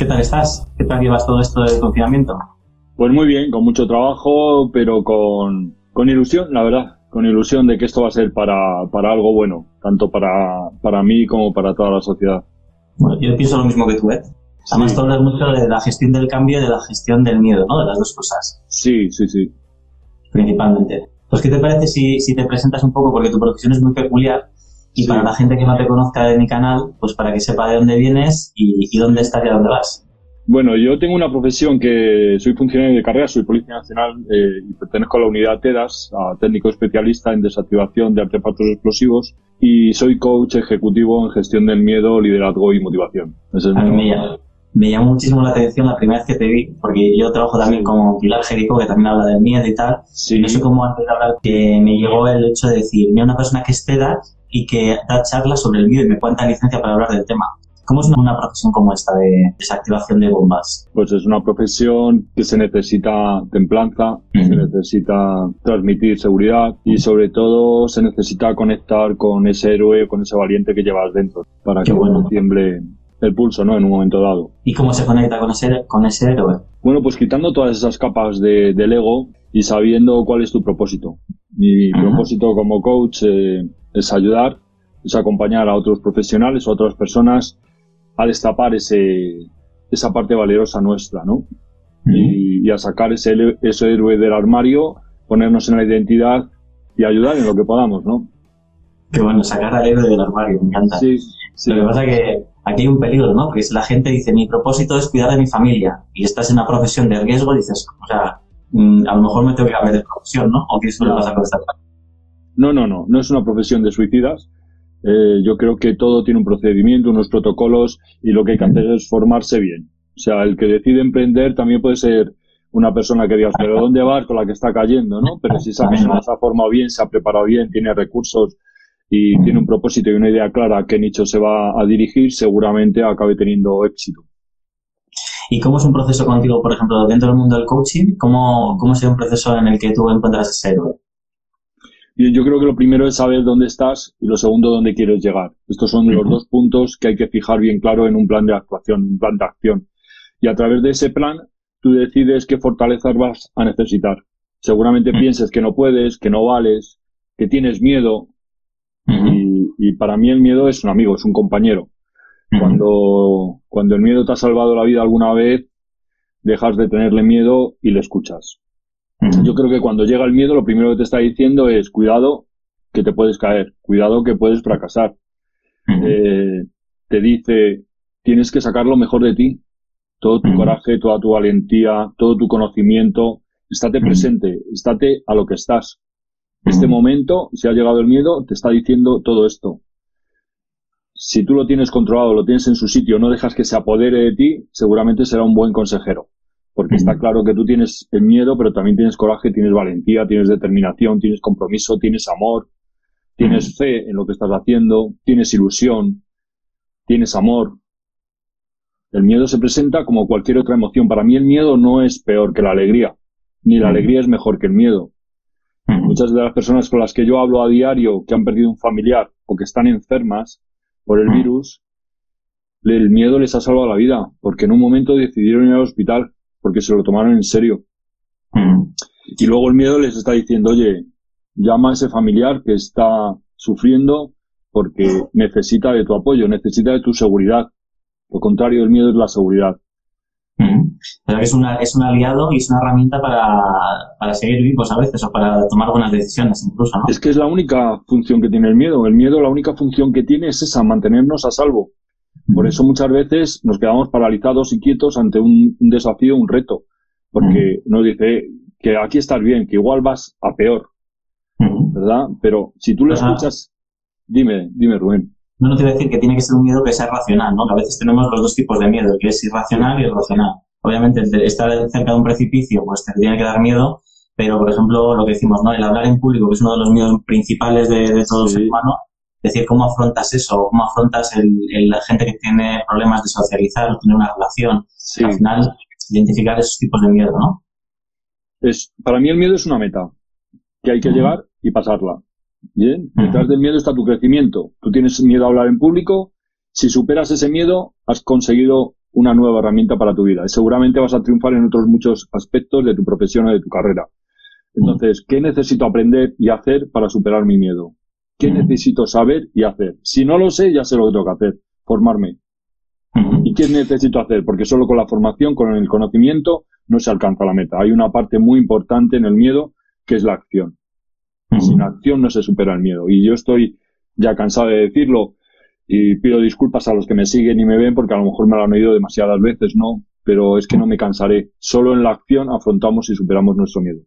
¿Qué tal estás? ¿Qué tal llevas todo esto del confinamiento? Pues muy bien, con mucho trabajo, pero con, con ilusión, la verdad, con ilusión de que esto va a ser para, para algo bueno, tanto para, para mí como para toda la sociedad. Bueno, yo pienso lo mismo que tú, ¿eh? Además, tú hablas mucho de la gestión del cambio y de la gestión del miedo, ¿no? De las dos cosas. Sí, sí, sí. Principalmente. Pues, ¿qué te parece si, si te presentas un poco? Porque tu profesión es muy peculiar y Sí. para la gente que no te conozca de mi canal, pues para que sepa de dónde vienes y, y dónde estás y a dónde vas. Bueno, yo tengo una profesión que soy funcionario de carrera, soy Policía Nacional eh, y pertenezco a la unidad TEDAS, a técnico especialista en desactivación de artefactos explosivos y soy coach ejecutivo en gestión del miedo, liderazgo y motivación. Es A mí mi me, llama- me llamó muchísimo la atención la primera vez que te vi, porque yo trabajo también con Pilar Jerico, que también habla del miedo y tal. Sí. Y no sé cómo antes de hablar que me llegó el hecho de decir, mira una persona que es TEDx y que da charlas sobre el miedo y me cuenta licencia para hablar del tema. ¿Cómo es una, una profesión como esta de desactivación de bombas? Pues es una profesión que se necesita templanza, se Ujú. necesita transmitir seguridad y sobre todo se necesita conectar con ese héroe, con ese valiente que llevas dentro para Qué que bueno. no tiemble el pulso, ¿no? En un momento dado. ¿Y cómo se conecta con ese, con ese héroe? Bueno, pues quitando todas esas capas de, del ego y sabiendo cuál es tu propósito. Mi Ajá. propósito como coach eh, es ayudar, es acompañar a otros profesionales o a otras personas a destapar ese, esa parte valerosa nuestra, ¿no? y, y a sacar ese, ese héroe del armario, ponernos en la identidad y ayudar en lo que podamos, ¿no? Que bueno, sacar al héroe del armario, me encanta. Sí, sí. Lo que pasa es que aquí hay un peligro, ¿no? Que es la gente dice, mi propósito es cuidar de mi familia y estás en una profesión de riesgo, dices, o sea, mm, a lo mejor me tengo que cambiar de profesión, ¿no? ¿O qué suele pasar con esta No, no, no, no es una profesión de suicidas. Eh, yo creo que todo tiene un procedimiento, unos protocolos y lo que hay que hacer es formarse bien. O sea, el que decide emprender también puede ser una persona que digas, pero ¿dónde vas con la que está cayendo? ¿no? Pero si esa persona se ha formado bien, se ha preparado bien, tiene recursos y tiene un propósito y una idea clara a qué nicho se va a dirigir, seguramente acabe teniendo éxito. ¿Y cómo es un proceso contigo, por ejemplo, dentro del mundo del coaching? ¿Cómo, cómo sería un proceso en el que tú encuentras ese héroe? Yo creo que lo primero es saber dónde estás y lo segundo dónde quieres llegar. Estos son los dos puntos que hay que fijar bien claro en un plan de actuación, un plan de acción. Y a través de ese plan, tú decides qué fortalezas vas a necesitar. Seguramente pienses que no puedes, que no vales, que tienes miedo. Y, y para mí el miedo es un amigo, es un compañero. Cuando, cuando el miedo te ha salvado la vida alguna vez, dejas de tenerle miedo y le escuchas. Yo creo que cuando llega el miedo, lo primero que te está diciendo es cuidado que te puedes caer, cuidado que puedes fracasar. Eh, te dice tienes que sacar lo mejor de ti, todo tu coraje, toda tu valentía, todo tu conocimiento. Estate presente, estate a lo que estás. Este momento, si ha llegado el miedo, te está diciendo todo esto. Si tú lo tienes controlado, lo tienes en su sitio, no dejas que se apodere de ti, seguramente será un buen consejero. Porque está claro que tú tienes el miedo, pero también tienes coraje, tienes valentía, tienes determinación, tienes compromiso, tienes amor, tienes fe en lo que estás haciendo, tienes ilusión, tienes amor. El miedo se presenta como cualquier otra emoción. Para mí el miedo no es peor que la alegría, ni la alegría es mejor que el miedo. Muchas de las personas con las que yo hablo a diario que han perdido un familiar o que están enfermas por el Mm. virus, el miedo les ha salvado la vida, porque en un momento decidieron ir al hospital, porque se lo tomaron en serio. Y luego el miedo les está diciendo, oye, llama a ese familiar que está sufriendo porque necesita de tu apoyo, necesita de tu seguridad. Lo contrario del miedo es la seguridad. Pero que es, una, es un aliado y es una herramienta para, para seguir vivos a veces o para tomar buenas decisiones incluso, ¿no? Es que es la única función que tiene el miedo. El miedo, la única función que tiene es esa, mantenernos a salvo. Por eso muchas veces nos quedamos paralizados y quietos ante un, un desafío, un reto. Porque nos dice que aquí estás bien, que igual vas a peor. ¿verdad? Pero si tú lo escuchas, dime, dime Rubén. No, no a decir que tiene que ser un miedo que sea racional, ¿no? Que a veces tenemos los dos tipos de miedo, el que es irracional y el racional. Obviamente, el de estar cerca de un precipicio, pues te tiene que dar miedo, pero, por ejemplo, lo que decimos, ¿no? El hablar en público, que es uno de los miedos principales de, de todo Sí. ser humano, decir cómo afrontas eso, cómo afrontas el, el- la gente que tiene problemas de socializar o tener una relación. Sí. Al final, identificar esos tipos de miedo, ¿no? Es, para mí el miedo es una meta que hay que Ujú. llegar y pasarla. Bien, detrás del miedo está tu crecimiento. Tú tienes miedo a hablar en público. Si superas ese miedo, has conseguido una nueva herramienta para tu vida. Y seguramente vas a triunfar en otros muchos aspectos de tu profesión o de tu carrera. Entonces, ¿qué necesito aprender y hacer para superar mi miedo? ¿Qué necesito saber y hacer? Si no lo sé, ya sé lo que tengo que hacer. Formarme. ¿Y qué necesito hacer? Porque solo con la formación, con el conocimiento, no se alcanza la meta. Hay una parte muy importante en el miedo que es la acción. Sin acción no se supera el miedo. Y yo estoy ya cansado de decirlo y pido disculpas a los que me siguen y me ven porque a lo mejor me lo han oído demasiadas veces, ¿no? Pero es que no me cansaré. Solo en la acción afrontamos y superamos nuestro miedo.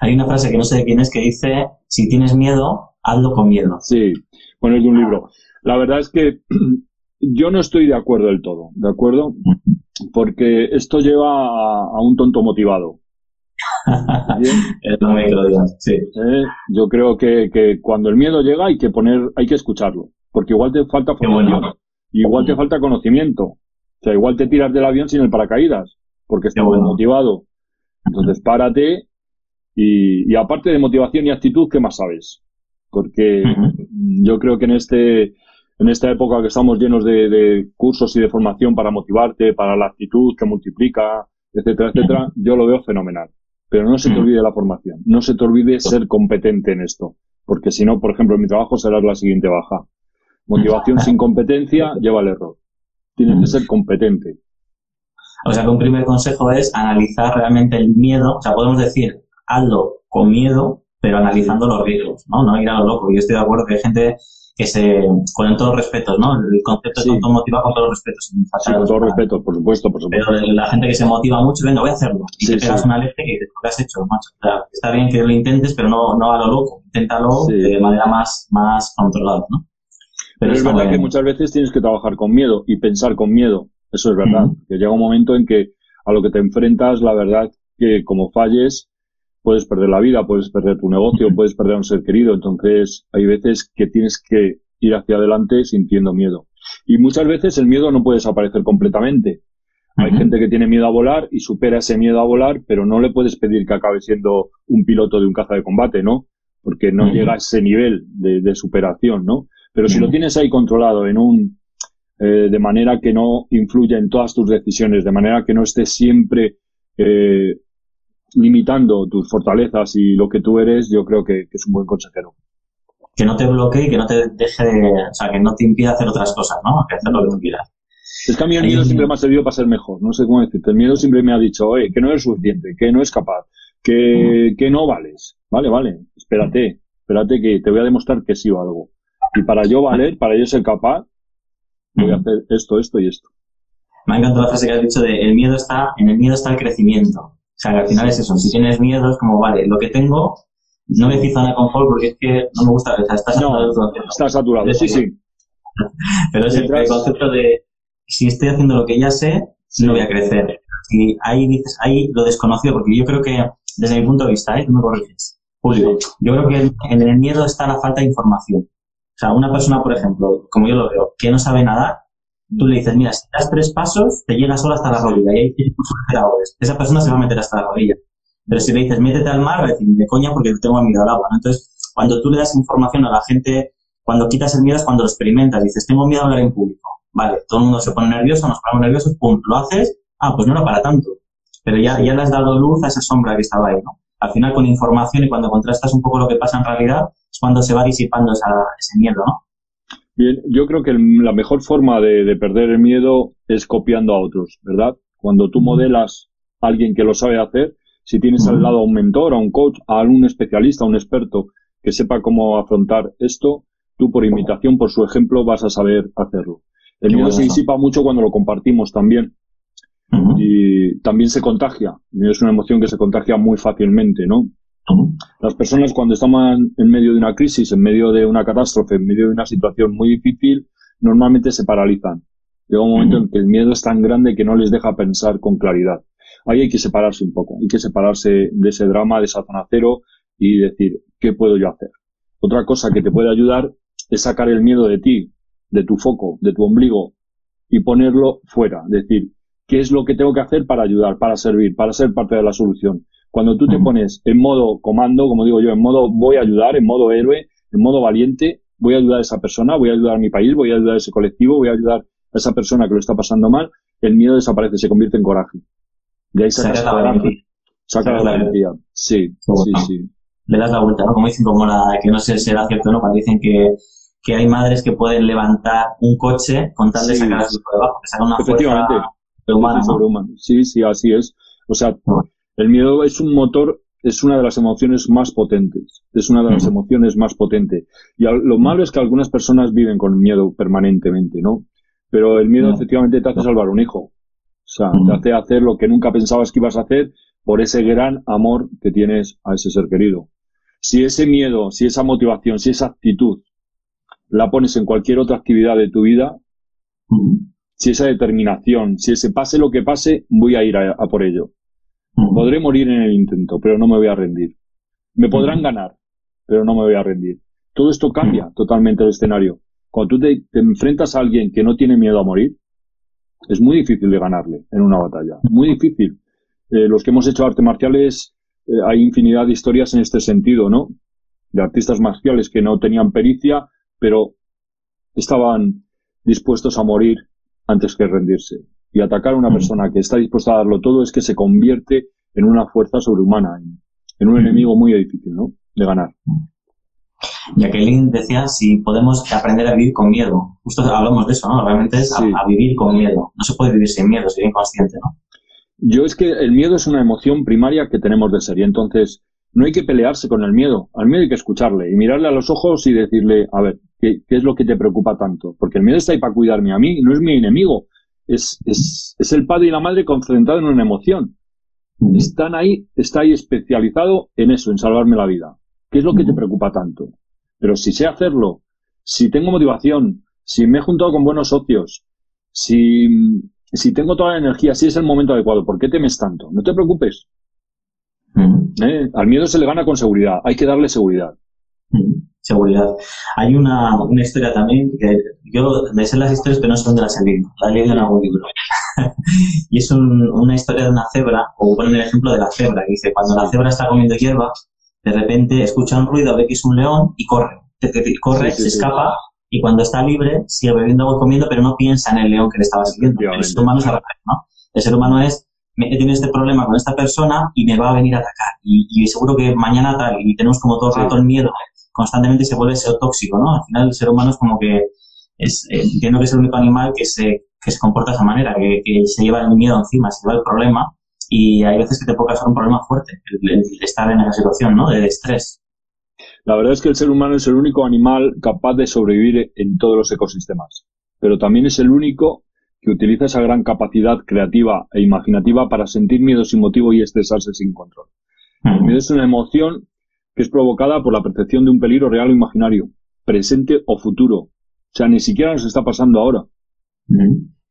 Hay una frase que no sé de quién es que dice, si tienes miedo, hazlo con miedo. Sí, bueno, es de un libro. La verdad es que yo no estoy de acuerdo del todo, ¿de acuerdo? Porque esto lleva a, un tonto motivado. sí. Eh, yo creo que, cuando el miedo llega hay que poner, hay que escucharlo, porque igual te falta formación, igual te falta conocimiento, o sea, igual te tiras del avión sin el paracaídas, porque estás motivado. Entonces párate y, y, aparte de motivación y actitud, ¿qué más sabes? Porque yo creo que en este en esta época que estamos llenos de, cursos y de formación para motivarte, para la actitud que multiplica, etcétera, etcétera, yo lo veo fenomenal. Pero no se te olvide la formación, no se te olvide ser competente en esto, porque si no, por ejemplo, en mi trabajo será la siguiente baja. Motivación sin competencia lleva al error. Tienes que ser competente. O sea que un primer consejo es analizar realmente el miedo. O sea, podemos decir, hazlo con miedo, pero analizando los riesgos, ¿no? No ir a lo loco. Yo estoy de acuerdo que hay gente que se, con todos los respetos, ¿no? El concepto sí. de motiva con todos los respetos. Sí, con todos los respetos, por supuesto, por supuesto. Pero la gente que se motiva mucho, venga, voy a hacerlo. Y te pegas una leche y lo que has hecho, macho. O sea, está bien que lo intentes, pero no, no a lo loco. Inténtalo de manera más, más controlada, ¿no? Pero, es verdad que muchas veces tienes que trabajar con miedo y pensar con miedo. Eso es verdad. Que llega un momento en que a lo que te enfrentas, la verdad que como falles, puedes perder la vida, puedes perder tu negocio, puedes perder a un ser querido. Entonces, hay veces que tienes que ir hacia adelante sintiendo miedo. Y muchas veces el miedo no puede desaparecer completamente. Hay gente que tiene miedo a volar y supera ese miedo a volar, pero no le puedes pedir que acabe siendo un piloto de un caza de combate, ¿no? Porque no llega a ese nivel de, superación, ¿no? Pero si lo tienes ahí controlado en un, eh, de manera que no influya en todas tus decisiones, de manera que no estés siempre eh, limitando tus fortalezas y lo que tú eres, yo creo que, es un buen consejero. Que no te bloquee y que no te deje, o sea, que no te impida hacer otras cosas, ¿no? Que hacer lo que tú quieras. Es que a mí el miedo siempre me ha servido para ser mejor, no sé cómo decirte. El miedo siempre me ha dicho, oye, que no eres suficiente, que no es capaz, que, que no vales. Vale, vale, espérate, espérate que te voy a demostrar que sí o algo. Y para yo valer, para yo ser capaz, voy a hacer esto, esto y esto. Me ha encantado la frase que has dicho de el miedo está, en el miedo está el crecimiento. O sea, que al final es eso. Si tienes miedo, es como, vale, lo que tengo, no me decís zona de confort porque es que no me gusta. O sea, está saturado. está saturado, sí, sí. Pero es el, concepto de, si estoy haciendo lo que ya sé, no voy a crecer. Y ahí dices, ahí lo desconocido, porque yo creo que, desde mi punto de vista, ¿eh? tú me corriges, Julio, yo creo que en el miedo está la falta de información. O sea, una persona, por ejemplo, como yo lo veo, que no sabe nadar, tú le dices, mira, si das tres pasos, te llega solo hasta la rodilla y ahí tienes que Esa persona se va a meter hasta la rodilla. Pero si le dices, métete al mar, va de coña porque tengo miedo al agua. Entonces, cuando tú le das información a la gente, cuando quitas el miedo es cuando lo experimentas. Dices, tengo miedo a hablar en público. Vale, todo el mundo se pone nervioso, nos ponemos nerviosos, pum, lo haces. Ah, pues no era para tanto. Pero ya, ya le has dado luz a esa sombra que estaba ahí, ¿no? Al final, con información y cuando contrastas un poco lo que pasa en realidad, es cuando se va disipando ese miedo, ¿no? Bien, yo creo que la mejor forma de, perder el miedo es copiando a otros, ¿verdad? Cuando tú modelas a alguien que lo sabe hacer, si tienes al lado a un mentor, a un coach, a algún especialista, a un experto que sepa cómo afrontar esto, tú por imitación, por su ejemplo, vas a saber hacerlo. El miedo se disipa mucho cuando lo compartimos también. Y también se contagia. Es una emoción que se contagia muy fácilmente, ¿no? Las personas cuando están en medio de una crisis, en medio de una catástrofe, en medio de una situación muy difícil, normalmente se paralizan. Llega un momento en que el miedo es tan grande que no les deja pensar con claridad. Ahí hay que separarse un poco, hay que separarse de ese drama, de esa zona cero y decir, ¿qué puedo yo hacer? Otra cosa que te puede ayudar es sacar el miedo de ti, de tu foco, de tu ombligo y ponerlo fuera. Decir, ¿qué es lo que tengo que hacer para ayudar, para servir, para ser parte de la solución? Cuando tú te pones en modo comando, como digo yo, en modo voy a ayudar, en modo héroe, en modo valiente, voy a ayudar a esa persona, voy a ayudar a mi país, voy a ayudar a ese colectivo, voy a ayudar a esa persona que lo está pasando mal, el miedo desaparece, se convierte en coraje. De ahí sacas Saca la coraje. valentía. Saca la valentía. Sí, sí, sí. Le das la vuelta, ¿no? Como dicen, como la, que no sé si será cierto o no, cuando dicen que, que hay madres que pueden levantar un coche con tal de Sí. sacar a su hijo debajo, que saca una Efectivamente. fuerza humana, Sí, ¿no? sí, así es. O sea, el miedo es un motor, es una de las emociones más potentes. Es una de las emociones más potentes. Y al- lo malo es que algunas personas viven con miedo permanentemente, ¿no? Pero el miedo efectivamente te hace salvar un hijo. O sea, te hace hacer lo que nunca pensabas que ibas a hacer por ese gran amor que tienes a ese ser querido. Si ese miedo, si esa motivación, si esa actitud la pones en cualquier otra actividad de tu vida, si esa determinación, si ese pase lo que pase, voy a ir a, a por ello. Podré morir en el intento, pero no me voy a rendir. Me podrán ganar, pero no me voy a rendir. Todo esto cambia totalmente el escenario. Cuando tú te, te enfrentas a alguien que no tiene miedo a morir, es muy difícil de ganarle en una batalla. Muy difícil. Eh, los que hemos hecho artes marciales, eh, hay infinidad de historias en este sentido, ¿no? De artistas marciales que no tenían pericia, pero estaban dispuestos a morir antes que rendirse. Y atacar a una Mm. persona que está dispuesta a darlo todo es que se convierte en una fuerza sobrehumana, en, en un Mm. enemigo muy difícil, ¿no? De ganar. Jacqueline decía si podemos aprender a vivir con miedo. Justo hablamos de eso, ¿no? Realmente es a- Sí. a, vivir con miedo. No se puede vivir sin miedo, sería inconsciente, ¿no? Yo es que el miedo es una emoción primaria que tenemos de ser y entonces no hay que pelearse con el miedo. Al miedo hay que escucharle y mirarle a los ojos y decirle, a ver, ¿qué, qué es lo que te preocupa tanto? Porque el miedo está ahí para cuidarme a mí, no es mi enemigo. Es, es, es el padre y la madre concentrados en una emoción. Están ahí, está ahí especializado en eso, en salvarme la vida. ¿Qué es lo que te preocupa tanto? Pero si sé hacerlo, si tengo motivación, si me he juntado con buenos socios, si, si tengo toda la energía, si es el momento adecuado, ¿por qué temes tanto? No te preocupes. ¿eh? Al miedo se le gana con seguridad, hay que darle seguridad. Seguridad. Hay una, una historia también que yo me sé las historias, pero no sé dónde las he leído. La he leído en algún libro. y es un- una historia de una cebra, o ponen el ejemplo de la cebra, que dice, cuando la cebra está comiendo hierba, de repente escucha un ruido, ve que es un león y corre. Corre, Sí, sí, se sí. escapa y cuando está libre sigue bebiendo y comiendo, pero no piensa en el león que le estaba siguiendo. El ser humano es al revés, ¿no? El ser humano es, me- he tenido este problema con esta persona y me va a venir a atacar. Y, y seguro que mañana tal, y tenemos como todo el rato el miedo, constantemente se vuelve ser tóxico, ¿no? Al final el ser humano es como que es, eh, entiendo que es el único animal que se, que se comporta de esa manera, que, que se lleva el miedo encima, se lleva el problema y hay veces que te puede causar un problema fuerte el, el estar en esa situación, ¿no? De estrés. La verdad es que el ser humano es el único animal capaz de sobrevivir en todos los ecosistemas, pero también es el único que utiliza esa gran capacidad creativa e imaginativa para sentir miedo sin motivo y estresarse sin control. El miedo es una emoción que es provocada por la percepción de un peligro real o imaginario, presente o futuro. O sea, ni siquiera nos está pasando ahora.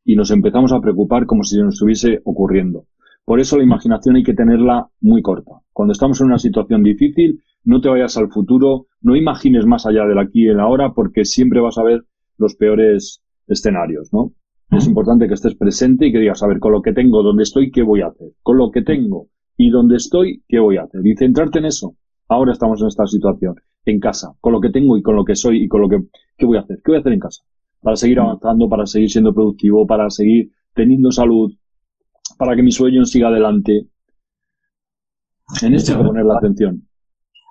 Y nos empezamos a preocupar como si nos estuviese ocurriendo. Por eso la imaginación hay que tenerla muy corta. Cuando estamos en una situación difícil, no te vayas al futuro, no imagines más allá del aquí y el ahora, porque siempre vas a ver los peores escenarios, ¿no? Es importante que estés presente y que digas, a ver, con lo que tengo, dónde estoy, ¿qué voy a hacer? Con lo que tengo y dónde estoy, ¿qué voy a hacer? Y centrarte en eso. Ahora estamos en esta situación, en casa, con lo que tengo y con lo que soy y con lo que, ¿qué voy a hacer? ¿Qué voy a hacer en casa? Para seguir avanzando, para seguir siendo productivo, para seguir teniendo salud, para que mi sueño siga adelante. En esto hay que poner la atención.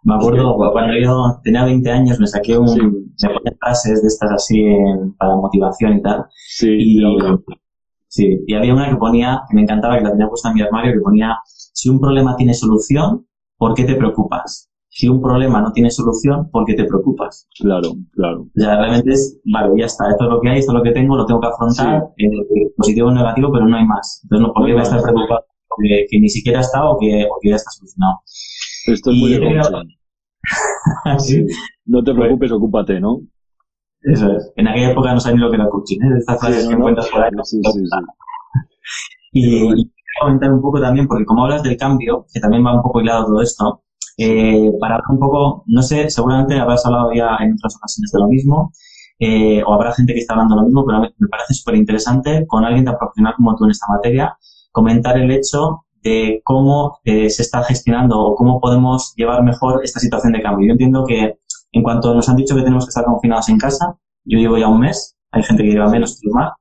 Me acuerdo cuando yo tenía 20 años me saqué un, Sí. me ponía frases de estas así en- para motivación y tal. Sí, Y, sí, y había una que ponía, que me encantaba, que la tenía puesta en mi armario, que ponía, si un problema tiene solución, ¿por qué te preocupas? Si un problema no tiene solución, ¿por qué te preocupas? claro, claro. O sea, realmente es, vale, ya está, esto es lo que hay, esto es lo que tengo, lo tengo que afrontar, eh, positivo o negativo, pero no hay más. Entonces, no, ¿por qué voy a estar preocupado? Que, que ni siquiera está o que, o que ya está solucionado. Esto es Y muy coaching. Sí, No te preocupes, ocúpate, ¿no? eso es. En aquella época no sabía ni lo que era coaching, ¿eh? Estas frases Sí, que no, no. encuentras por ahí. Sí, sí, sí. Y, y comentar un poco también, porque como hablas del cambio, que también va un poco hilado todo esto, eh, para hablar un poco, no sé, seguramente habrás hablado ya en otras ocasiones de lo mismo, eh, o habrá gente que está hablando lo mismo, pero me parece súper interesante con alguien tan profesional como tú en esta materia, comentar el hecho de cómo eh, se está gestionando o cómo podemos llevar mejor esta situación de cambio. Yo entiendo que en cuanto nos han dicho que tenemos que estar confinados en casa, yo llevo ya un mes, hay gente que lleva menos, otros más,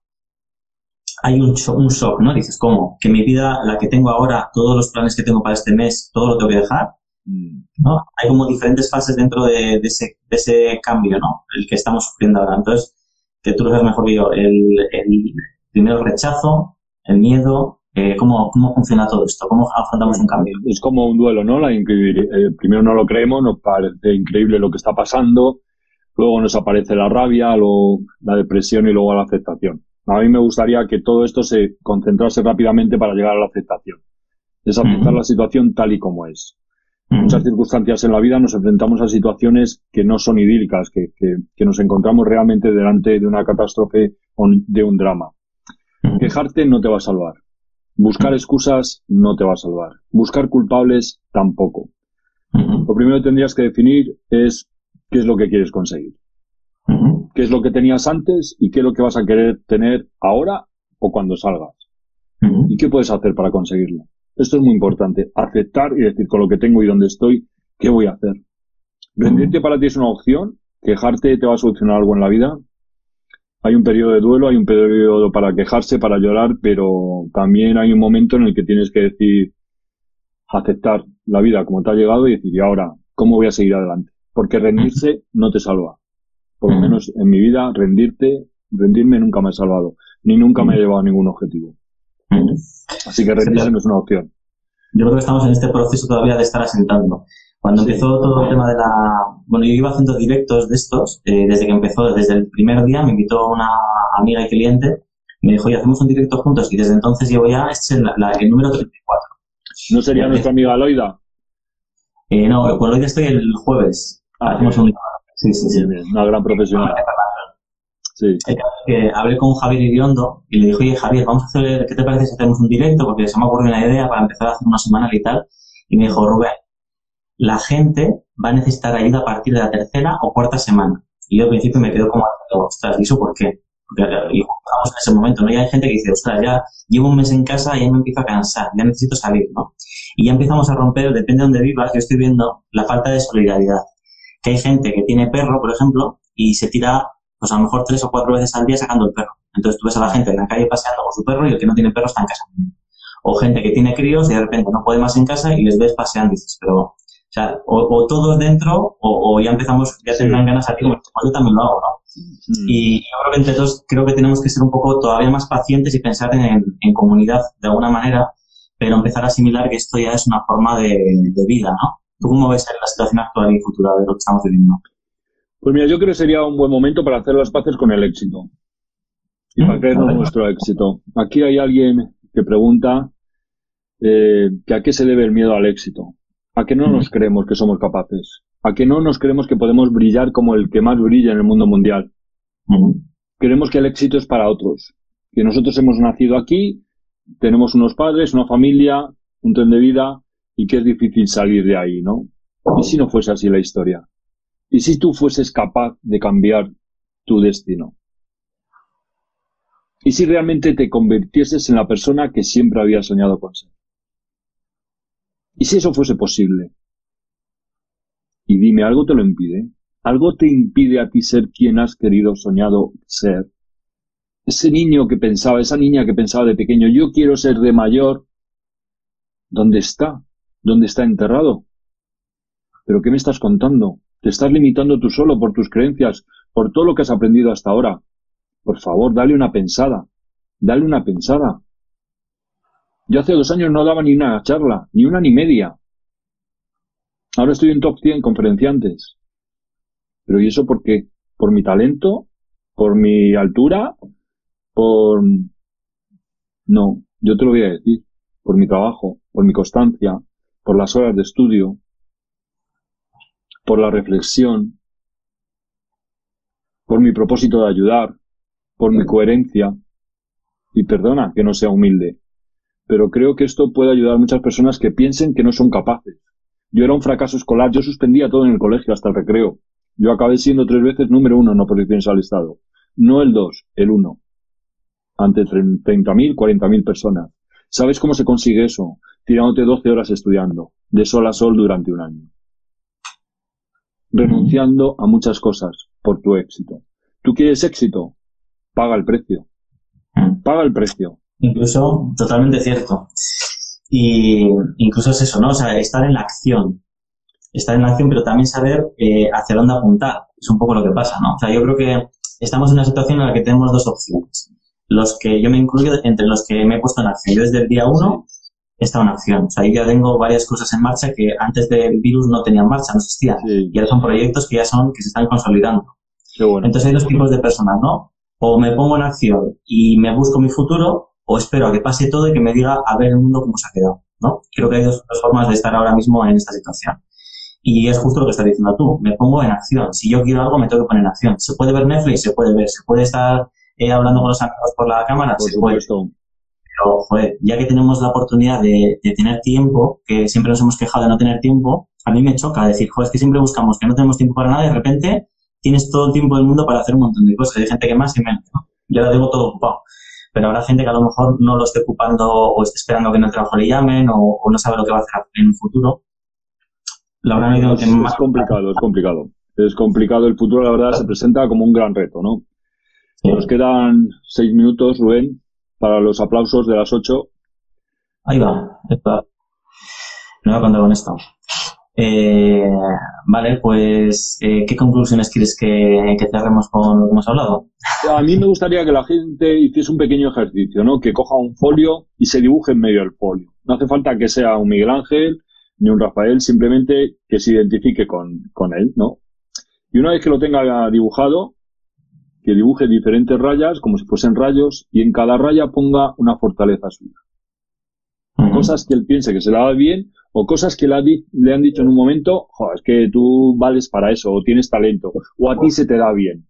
hay un shock, un shock, ¿no? Dices, ¿cómo? Que mi vida, la que tengo ahora, todos los planes que tengo para este mes, todo lo tengo que dejar. Mm. ¿no? Hay como diferentes fases dentro de, ese, de ese cambio, ¿no? El que estamos sufriendo ahora. Entonces, que tú lo sabes mejor que yo, el, el primero rechazo, el miedo, eh, ¿cómo, ¿cómo, funciona todo esto? ¿Cómo afrontamos un cambio? Es como un duelo, ¿no? La eh, primero no lo creemos, nos parece increíble lo que está pasando, luego nos aparece la rabia, luego la depresión y luego la aceptación. A mí me gustaría que todo esto se concentrase rápidamente para llegar a la aceptación. Es aceptar la situación tal y como es. En muchas circunstancias en la vida nos enfrentamos a situaciones que no son idílicas, que, que, que nos encontramos realmente delante de una catástrofe o de un drama. Quejarte no te va a salvar. Buscar excusas no te va a salvar. Buscar culpables tampoco. Lo primero que tendrías que definir es qué es lo que quieres conseguir. ¿Qué es lo que tenías antes y qué es lo que vas a querer tener ahora o cuando salgas? ¿Y qué puedes hacer para conseguirlo? Esto es muy importante. Aceptar y decir con lo que tengo y dónde estoy, ¿qué voy a hacer? Rendirte para ti es una opción. Quejarte te va a solucionar algo en la vida hay un periodo de duelo, hay un periodo para quejarse, para llorar, pero también hay un momento en el que tienes que decir, aceptar la vida como te ha llegado y decir, y ahora, ¿cómo voy a seguir adelante? Porque rendirse no te salva. Por lo menos en mi vida, rendirte, rendirme nunca me ha salvado, ni nunca me ha llevado a ningún objetivo. Así que rendirse no es una opción. Yo creo que estamos en este proceso todavía de estar asentando. Cuando empezó todo el tema de la... Bueno, yo iba haciendo directos de estos, eh, desde que empezó, desde el primer día, me invitó una amiga y cliente, me dijo, oye, hacemos un directo juntos, y desde entonces llevo ya, este es el, número 34. ¿No sería nuestra amiga Loida? Eh, no, con Loida estoy el jueves. Ah, hacemos un... Sí, sí, sí. Una gran profesional. Sí. Que hablé con Javier Iriondo y le dije, oye Javier, vamos a hacer, ¿qué te parece si hacemos un directo? Porque se me ha ocurrido una idea para empezar a hacer una semana y tal. Y me dijo, Rubén, la gente va a necesitar ayuda a partir de la tercera o cuarta semana. Y yo al principio me quedo como, ostras, ¿y eso por qué? Porque y en ese momento, ¿no? Y hay gente que dice, ostras, ya llevo un mes en casa y ya me empiezo a cansar, ya necesito salir, ¿no? Y ya empezamos a romper, depende de dónde vivas, yo estoy viendo la falta de solidaridad. Que hay gente que tiene perro, por ejemplo, y se tira, pues a lo mejor tres o cuatro veces al día sacando el perro. Entonces tú ves a la gente en la calle paseando con su perro y el que no tiene perro está en casa. O gente que tiene críos y de repente no puede más en casa y les ves paseando y dices, pero o sea, o, todos dentro o, ya empezamos, ya tendrán ganas a ti, como yo también lo hago, ¿no? Mm. Y yo creo que entre todos, creo que tenemos que ser un poco todavía más pacientes y pensar en, comunidad de alguna manera, pero empezar a asimilar que esto ya es una forma de, vida, ¿no? ¿Tú cómo ves la situación actual y futura de lo que estamos viviendo? Pues mira, yo creo que sería un buen momento para hacer las paces con el éxito. Y para mm, creernos nuestro éxito. Aquí hay alguien que pregunta eh, que a qué se debe el miedo al éxito. ¿A que no nos creemos que somos capaces? ¿A que no nos creemos que podemos brillar como el que más brilla en el mundo mundial? Creemos que el éxito es para otros, que nosotros hemos nacido aquí, tenemos unos padres, una familia, un tren de vida y que es difícil salir de ahí, ¿no? ¿Y si no fuese así la historia? ¿Y si tú fueses capaz de cambiar tu destino? ¿Y si realmente te convirtieses en la persona que siempre había soñado con ser? ¿Y si eso fuese posible? Y dime, ¿algo te lo impide? ¿Algo te impide a ti ser quien has querido, soñado ser? Ese niño que pensaba, esa niña que pensaba de pequeño, yo quiero ser de mayor, ¿dónde está? ¿Dónde está enterrado? ¿Pero qué me estás contando? Te estás limitando tú solo por tus creencias, por todo lo que has aprendido hasta ahora. Por favor, dale una pensada. Dale una pensada. Yo hace dos años no daba ni una charla, ni una ni media. Ahora estoy en top 100 conferenciantes. Pero ¿y eso por qué? ¿Por mi talento? ¿Por mi altura? ¿Por...? No, yo te lo voy a decir. Por mi trabajo, por mi constancia, por las horas de estudio, por la reflexión, por mi propósito de ayudar, por mi coherencia. Y perdona que no sea humilde, pero creo que esto puede ayudar a muchas personas que piensen que no son capaces. Yo era un fracaso escolar, yo suspendía todo en el colegio hasta el recreo. Yo acabé siendo tres veces número uno en oposiciones al Estado. No el dos, el uno. Ante 30.000, 40.000 personas. ¿Sabes cómo se consigue eso? Tirándote 12 horas estudiando, de sol a sol durante un año. Renunciando a muchas cosas por tu éxito. ¿Tú quieres éxito? Paga el precio. Paga el precio. Incluso, totalmente cierto. Y incluso es eso, ¿no? O sea, estar en la acción. Estar en la acción, pero también saber eh, hacia dónde apuntar. Es un poco lo que pasa, ¿no? O sea, yo creo que estamos en una situación en la que tenemos dos opciones. Los que yo me incluyo entre los que me he puesto en acción. Yo desde el día uno he estado en acción. O sea, yo ya tengo varias cosas en marcha que antes del virus no tenían marcha, no existían. Y ahora son proyectos que ya son, que se están consolidando. Entonces hay dos tipos de personas, ¿no? O me pongo en acción y me busco mi futuro, o espero a que pase todo y que me diga a ver el mundo cómo se ha quedado, ¿no? Creo que hay dos, formas de estar ahora mismo en esta situación. Y es justo lo que estás diciendo tú, me pongo en acción. Si yo quiero algo, me tengo que poner en acción. ¿Se puede ver Netflix? Se puede ver. ¿Se puede estar eh, hablando con los amigos por la cámara? Por se puede. Pero, joder, ya que tenemos la oportunidad de, de, tener tiempo, que siempre nos hemos quejado de no tener tiempo, a mí me choca decir, joder, es que siempre buscamos que no tenemos tiempo para nada y de repente tienes todo el tiempo del mundo para hacer un montón de cosas. Hay gente que más y menos, ¿no? Yo lo tengo todo ocupado. Pero habrá gente que a lo mejor no lo esté ocupando o esté esperando que en el trabajo le llamen o, no sabe lo que va a hacer en un futuro. Habrán oído que es, más... complicado, es complicado. Es complicado. El futuro, la verdad, se presenta como un gran reto, ¿no? Nos quedan seis minutos, Rubén, para los aplausos de las ocho. Ahí va. No voy a contar con esto. Eh, vale, pues, eh, ¿qué conclusiones quieres que, que cerremos con lo que hemos hablado? A mí me gustaría que la gente hiciese un pequeño ejercicio, ¿no? Que coja un folio y se dibuje en medio del folio. No hace falta que sea un Miguel Ángel ni un Rafael, simplemente que se identifique con, con él, ¿no? Y una vez que lo tenga dibujado, que dibuje diferentes rayas, como si fuesen rayos, y en cada raya ponga una fortaleza suya. Cosas que él piense que se le va bien o cosas que le, han dicho en un momento, es que tú vales para eso, o tienes talento, o a ti se te da bien.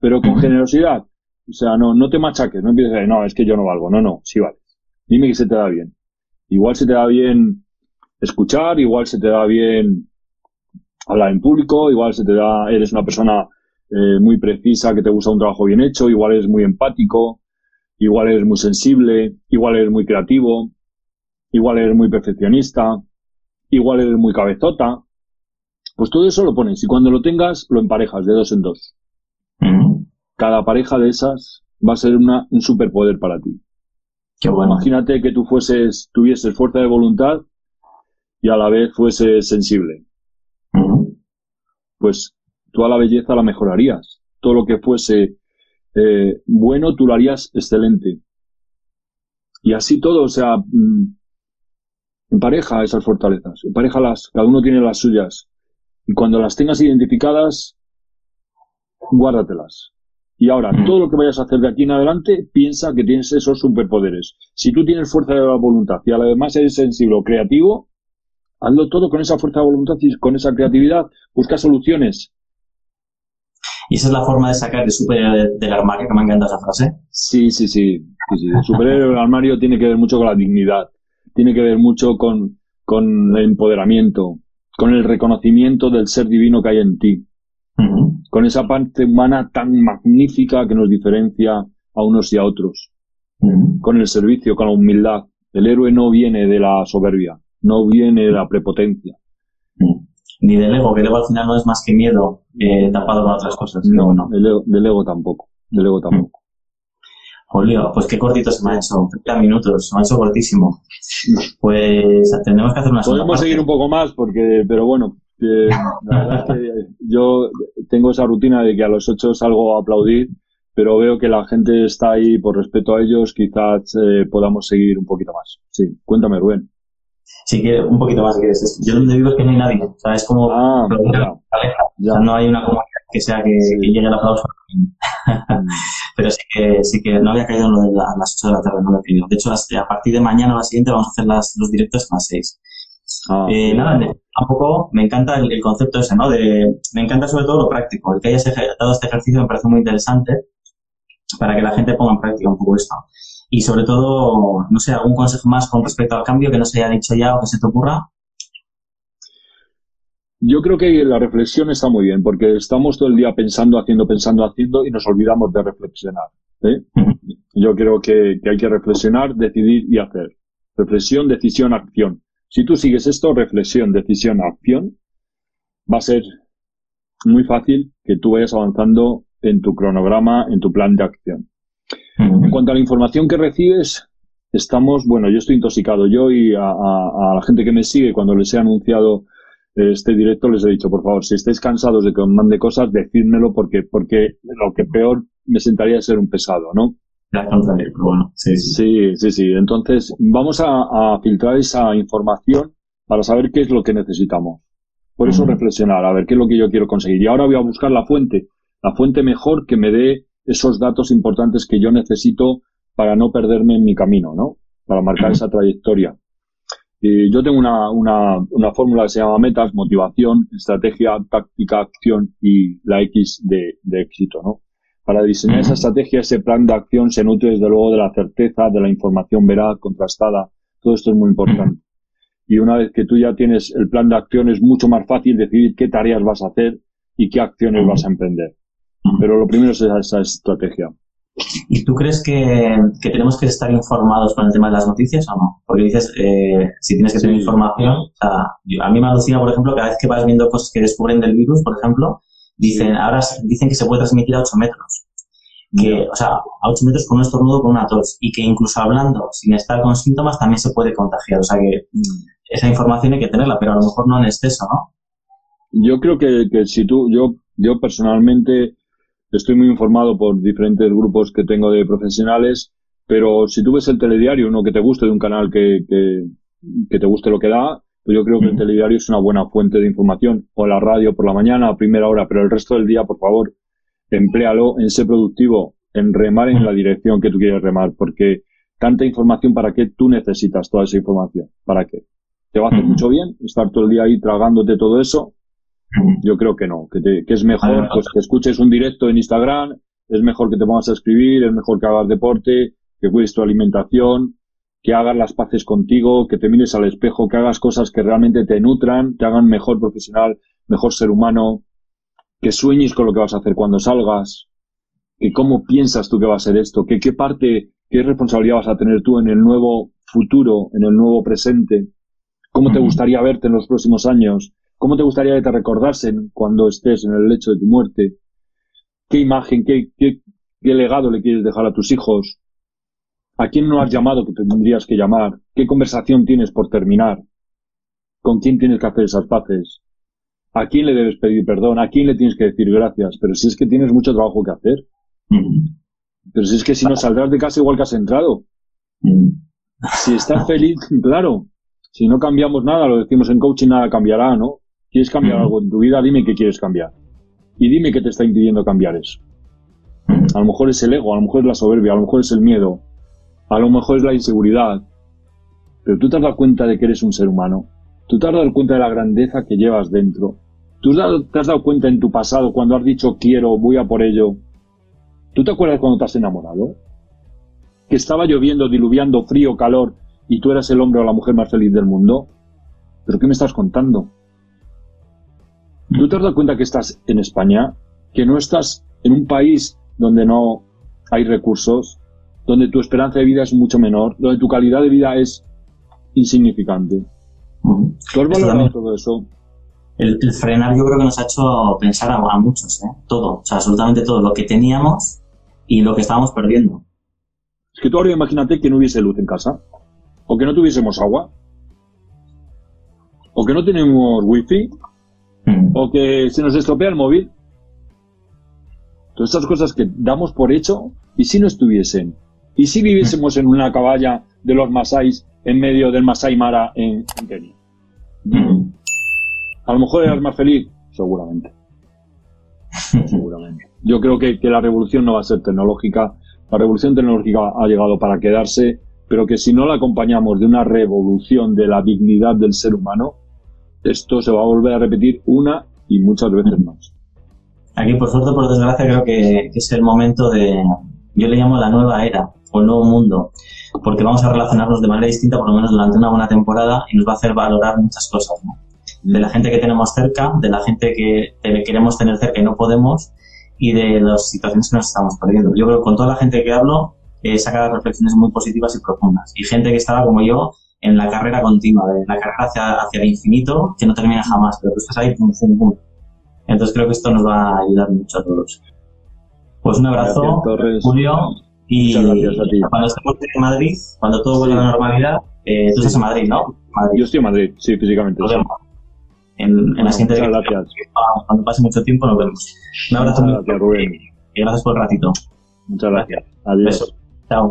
Pero con generosidad. O sea, no, no te machaques, no empieces a decir, no, es que yo no valgo. No, no, sí vales. Dime que se te da bien. Igual se te da bien escuchar, igual se te da bien hablar en público, igual se te da, eres una persona eh, muy precisa, que te gusta un trabajo bien hecho, igual eres muy empático, igual eres muy sensible, igual eres muy creativo, igual eres muy perfeccionista, igual eres muy cabezota. Pues todo eso lo pones y cuando lo tengas lo emparejas de dos en dos. Cada pareja de esas va a ser una, un superpoder para ti. Qué bueno. Imagínate que tú fueses, tuvieses fuerza de voluntad y a la vez fueses sensible. Pues tú a la belleza la mejorarías. Todo lo que fuese eh, bueno, tú lo harías excelente. Y así todo, o sea, mm, Empareja esas fortalezas, las cada uno tiene las suyas. Y cuando las tengas identificadas, guárdatelas. Y ahora, mm. todo lo que vayas a hacer de aquí en adelante, piensa que tienes esos superpoderes. Si tú tienes fuerza de la voluntad y además eres sensible o creativo, hazlo todo con esa fuerza de voluntad y con esa creatividad. Busca soluciones. ¿Y esa es la forma de sacar el superhéroe del armario? Que me encanta esa frase. Sí, sí, sí. sí, sí. El superhéroe del armario tiene que ver mucho con la dignidad tiene que ver mucho con, con el empoderamiento, con el reconocimiento del ser divino que hay en ti, con esa parte humana tan magnífica que nos diferencia a unos y a otros, con el servicio, con la humildad. El héroe no viene de la soberbia, no viene de la prepotencia. Ni del ego, que el ego al final no es más que miedo eh, tapado con otras cosas. No, no. del ego tampoco. Del ego tampoco. Julio, pues qué cortito se me ha hecho, 30 minutos, se me ha hecho cortísimo. Pues tenemos que hacer una Podemos seguir un poco más, porque, pero bueno, la verdad es que yo tengo esa rutina de que a los 8 salgo a aplaudir, pero veo que la gente está ahí por respeto a ellos, quizás eh, podamos seguir un poquito más. Sí, cuéntame, Rubén. Sí, que un poquito más, si quieres. Yo donde vivo es que no hay nadie, o sea, es como... Ah, ya, no hay una comunidad que sea que, llegue el aplauso. Mm. Pero sí que, sí que no había caído en lo de las 8 de la tarde, no lo he caído. De hecho, a partir de mañana o la siguiente vamos a hacer las, los directos a las 6. Ah, eh, nada, tampoco me encanta el, concepto ese, ¿no? De, me encanta sobre todo lo práctico. El que hayas dado este ejercicio me parece muy interesante para que la gente ponga en práctica un poco esto. Y sobre todo, no sé, algún consejo más con respecto al cambio que no se haya dicho ya o que se te ocurra. Yo creo que la reflexión está muy bien, porque estamos todo el día pensando, haciendo, pensando, haciendo y nos olvidamos de reflexionar. ¿eh? Yo creo que, hay que reflexionar, decidir y hacer. Reflexión, decisión, acción. Si tú sigues esto, reflexión, decisión, acción, va a ser muy fácil que tú vayas avanzando en tu cronograma, en tu plan de acción. En cuanto a la información que recibes, estamos, bueno, yo estoy intoxicado. Yo y a, la gente que me sigue, cuando les he anunciado este directo, les he dicho, por favor, si estáis cansados de que os mande cosas, decídmelo porque, porque lo que peor me sentaría es ser un pesado, ¿no? bueno, sí, sí. sí, sí, Entonces, vamos a, filtrar esa información para saber qué es lo que necesitamos. Por eso reflexionar, a ver qué es lo que yo quiero conseguir. Y ahora voy a buscar la fuente, la fuente mejor que me dé esos datos importantes que yo necesito para no perderme en mi camino, ¿no? Para marcar esa trayectoria. Y yo tengo una, una, una fórmula que se llama metas, motivación, estrategia, táctica, acción y la X de, de éxito, ¿no? Para diseñar esa estrategia, ese plan de acción se nutre desde luego de la certeza, de la información veraz, contrastada. Todo esto es muy importante. Y una vez que tú ya tienes el plan de acción, es mucho más fácil decidir qué tareas vas a hacer y qué acciones vas a emprender. Pero lo primero es esa, estrategia. ¿Y tú crees que, tenemos que estar informados con el tema de las noticias o no? Porque dices, eh, si tienes que tener información, o sea, a mí me alucina, por ejemplo, cada vez que vas viendo cosas que descubren del virus, por ejemplo, dicen, ahora dicen que se puede transmitir a 8 metros. Que, o sea, a 8 metros con un estornudo, con una tos. Y que incluso hablando, sin estar con síntomas, también se puede contagiar. O sea que mm. esa información hay que tenerla, pero a lo mejor no en exceso, ¿no? Yo creo que, que si tú, yo, yo personalmente estoy muy informado por diferentes grupos que tengo de profesionales, pero si tú ves el telediario, uno que te guste de un canal que, que, te guste lo que da, pues yo creo que el telediario es una buena fuente de información. O la radio por la mañana a primera hora, pero el resto del día, por favor, empléalo en ser productivo, en remar en la dirección que tú quieres remar, porque tanta información, ¿para qué tú necesitas toda esa información? ¿Para qué? ¿Te va a hacer mucho bien estar todo el día ahí tragándote todo eso? Yo creo que no, que, es mejor pues, que escuches un directo en Instagram, es mejor que te pongas a escribir, es mejor que hagas deporte, que cuides tu alimentación, que hagas las paces contigo, que te mires al espejo, que hagas cosas que realmente te nutran, te hagan mejor profesional, mejor ser humano, que sueñes con lo que vas a hacer cuando salgas, que cómo piensas tú que va a ser esto, que qué parte, qué responsabilidad vas a tener tú en el nuevo futuro, en el nuevo presente, cómo te gustaría verte en los próximos años, ¿Cómo te gustaría que te recordasen cuando estés en el lecho de tu muerte? ¿Qué imagen, qué, qué, legado le quieres dejar a tus hijos? ¿A quién no has llamado que tendrías que llamar? ¿Qué conversación tienes por terminar? ¿Con quién tienes que hacer esas paces? ¿A quién le debes pedir perdón? ¿A quién le tienes que decir gracias? Pero si es que tienes mucho trabajo que hacer. Pero si es que si no saldrás de casa igual que has entrado. Si estás feliz, claro. Si no cambiamos nada, lo decimos en coaching, nada cambiará, ¿no? ¿Quieres cambiar algo en tu vida? Dime qué quieres cambiar. Y dime qué te está impidiendo cambiar eso. A lo mejor es el ego, a lo mejor es la soberbia, a lo mejor es el miedo, a lo mejor es la inseguridad. Pero tú te has dado cuenta de que eres un ser humano. Tú te has dado cuenta de la grandeza que llevas dentro. Tú te has dado cuenta en tu pasado cuando has dicho quiero, voy a por ello. ¿Tú te acuerdas cuando te has enamorado? Que estaba lloviendo, diluviando, frío, calor, y tú eras el hombre o la mujer más feliz del mundo. ¿Pero qué me estás contando? ¿Tú te has dado cuenta que estás en España? Que no estás en un país donde no hay recursos, donde tu esperanza de vida es mucho menor, donde tu calidad de vida es insignificante. ¿Tú has valorado todo eso? El, frenar yo creo que nos ha hecho pensar a, muchos, ¿eh? Todo, o sea, absolutamente todo, lo que teníamos y lo que estábamos perdiendo. Es que tú ahora imagínate que no hubiese luz en casa, o que no tuviésemos agua, o que no tenemos wifi, o que se nos estropea el móvil. Todas estas cosas que damos por hecho, ¿y si no estuviesen? ¿Y si viviésemos en una caballa de los Masáis en medio del Masai Mara en, Kenia? A lo mejor eras más feliz, seguramente. seguramente. Yo creo que, que la revolución no va a ser tecnológica. La revolución tecnológica ha llegado para quedarse, pero que si no la acompañamos de una revolución de la dignidad del ser humano, esto se va a volver a repetir una y muchas veces más. Aquí, por suerte, por desgracia, creo que, es el momento de, yo le llamo la nueva era o el nuevo mundo, porque vamos a relacionarnos de manera distinta, por lo menos durante una buena temporada, y nos va a hacer valorar muchas cosas, ¿no? De la gente que tenemos cerca, de la gente que queremos tener cerca y no podemos, y de las situaciones que nos estamos perdiendo. Yo creo que con toda la gente que hablo, eh, saca reflexiones muy positivas y profundas. Y gente que estaba como yo, en la carrera continua, de la carrera hacia, hacia el infinito, que no termina jamás, pero tú estás ahí, pum, pum, pum. Entonces creo que esto nos va a ayudar mucho a todos. Pues un abrazo, Julio. Y cuando estemos en Madrid, cuando todo vuelva a la normalidad, eh, tú estás en Madrid, ¿no? Yo estoy en Madrid, sí, físicamente. Nos vemos. En, en la siguiente gracias. Cuando pase mucho tiempo nos vemos. Un abrazo. Muchas gracias, Rubén. Y gracias por el ratito. Muchas gracias. Adiós. Besos. Chao.